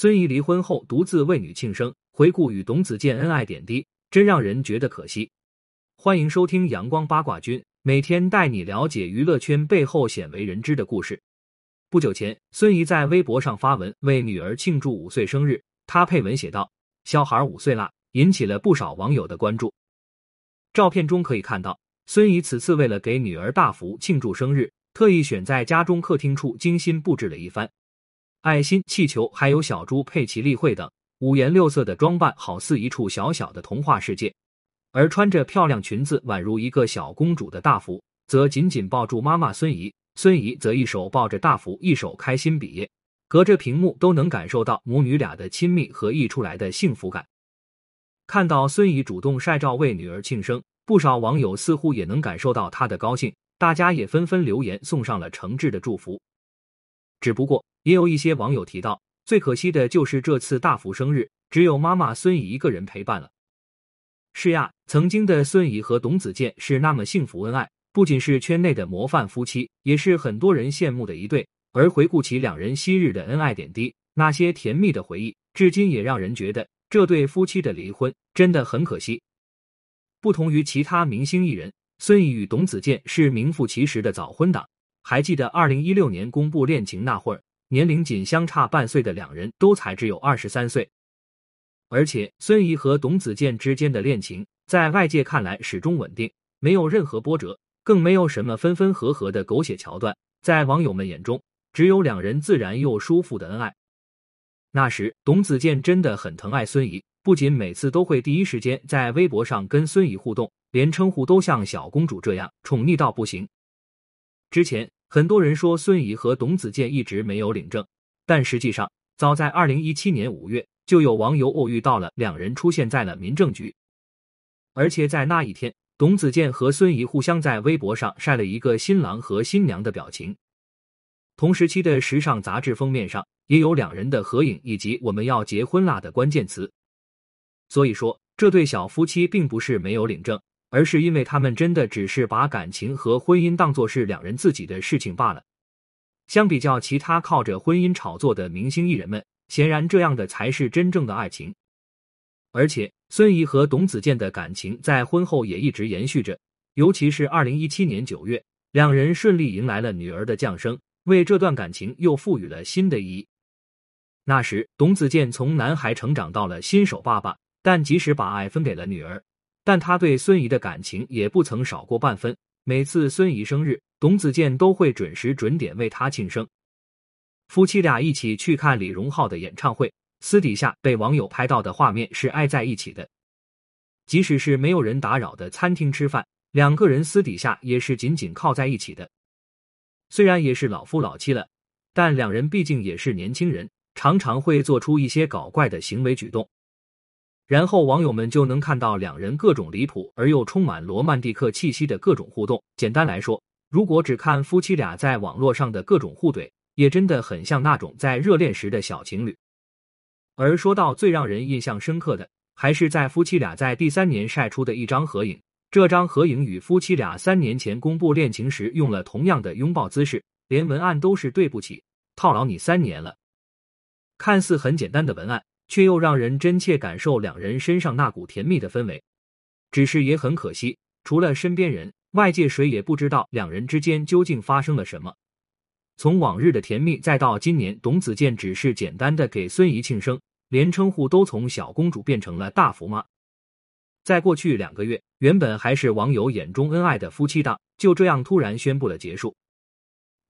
孙怡离婚后独自为女庆生，回顾与董子健恩爱点滴，真让人觉得可惜。欢迎收听阳光八卦君，每天带你了解娱乐圈背后鲜为人知的故事。不久前，孙怡在微博上发文为女儿庆祝五岁生日，她配文写道：“小孩五岁啦”，引起了不少网友的关注。照片中可以看到，孙怡此次为了给女儿大福庆祝生日，特意选在家中客厅处精心布置了一番。爱心、气球，还有小猪佩奇例会等五颜六色的装扮，好似一处小小的童话世界。而穿着漂亮裙子，宛如一个小公主的大福，则紧紧抱住妈妈孙怡，孙怡则一手抱着大福，一手开心比耶。隔着屏幕都能感受到母女俩的亲密和溢出来的幸福感。看到孙怡主动晒照为女儿庆生，不少网友似乎也能感受到她的高兴，大家也纷纷留言送上了诚挚的祝福。只不过，也有一些网友提到，最可惜的就是这次大福生日只有妈妈孙怡一个人陪伴了。是呀，曾经的孙怡和董子健是那么幸福恩爱，不仅是圈内的模范夫妻，也是很多人羡慕的一对。而回顾起两人昔日的恩爱点滴，那些甜蜜的回忆，至今也让人觉得这对夫妻的离婚真的很可惜。不同于其他明星艺人，孙怡与董子健是名副其实的早婚党。还记得二零一六年公布恋情那会儿，年龄仅相差半岁的两人都才只有二十三岁，而且孙怡和董子健之间的恋情在外界看来始终稳定，没有任何波折，更没有什么分分合合的狗血桥段，在网友们眼中，只有两人自然又舒服的恩爱。那时，董子健真的很疼爱孙怡，不仅每次都会第一时间在微博上跟孙怡互动，连称呼都像小公主这样宠溺到不行。之前很多人说孙怡和董子健一直没有领证，但实际上早在二零一七年五月，就有网友偶遇到了两人出现在了民政局，而且在那一天，董子健和孙怡互相在微博上晒了一个新郎和新娘的表情。同时期的时尚杂志封面上也有两人的合影以及“我们要结婚啦”的关键词。所以说，这对小夫妻并不是没有领证。而是因为他们真的只是把感情和婚姻当作是两人自己的事情罢了。相比较其他靠着婚姻炒作的明星艺人们，显然这样的才是真正的爱情。而且孙怡和董子健的感情在婚后也一直延续着，尤其是二零一七年九月，两人顺利迎来了女儿的降生，为这段感情又赋予了新的意义。那时，董子健从男孩成长到了新手爸爸，但即使把爱分给了女儿。但他对孙怡的感情也不曾少过半分。每次孙怡生日，董子健都会准时准点为她庆生。夫妻俩一起去看李荣浩的演唱会，私底下被网友拍到的画面是挨在一起的。即使是没有人打扰的餐厅吃饭，两个人私底下也是紧紧靠在一起的。虽然也是老夫老妻了，但两人毕竟也是年轻人，常常会做出一些搞怪的行为举动。然后网友们就能看到两人各种离谱而又充满罗曼蒂克气息的各种互动。简单来说，如果只看夫妻俩在网络上的各种互怼，也真的很像那种在热恋时的小情侣。而说到最让人印象深刻的，还是在夫妻俩在第三年晒出的一张合影。这张合影与夫妻俩三年前公布恋情时用了同样的拥抱姿势，连文案都是“对不起，套牢你三年了”。看似很简单的文案。却又让人真切感受两人身上那股甜蜜的氛围，只是也很可惜，除了身边人，外界谁也不知道两人之间究竟发生了什么。从往日的甜蜜，再到今年董子健只是简单的给孙怡庆生，连称呼都从小公主变成了大福妈。在过去两个月，原本还是网友眼中恩爱的夫妻档，就这样突然宣布了结束。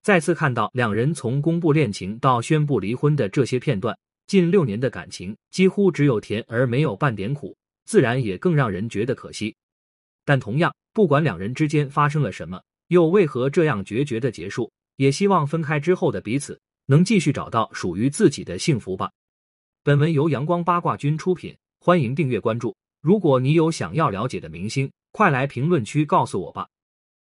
再次看到两人从公布恋情到宣布离婚的这些片段。近六年的感情几乎只有甜而没有半点苦，自然也更让人觉得可惜。但同样，不管两人之间发生了什么，又为何这样决绝的结束，也希望分开之后的彼此能继续找到属于自己的幸福吧。本文由阳光八卦君出品，欢迎订阅关注。如果你有想要了解的明星，快来评论区告诉我吧。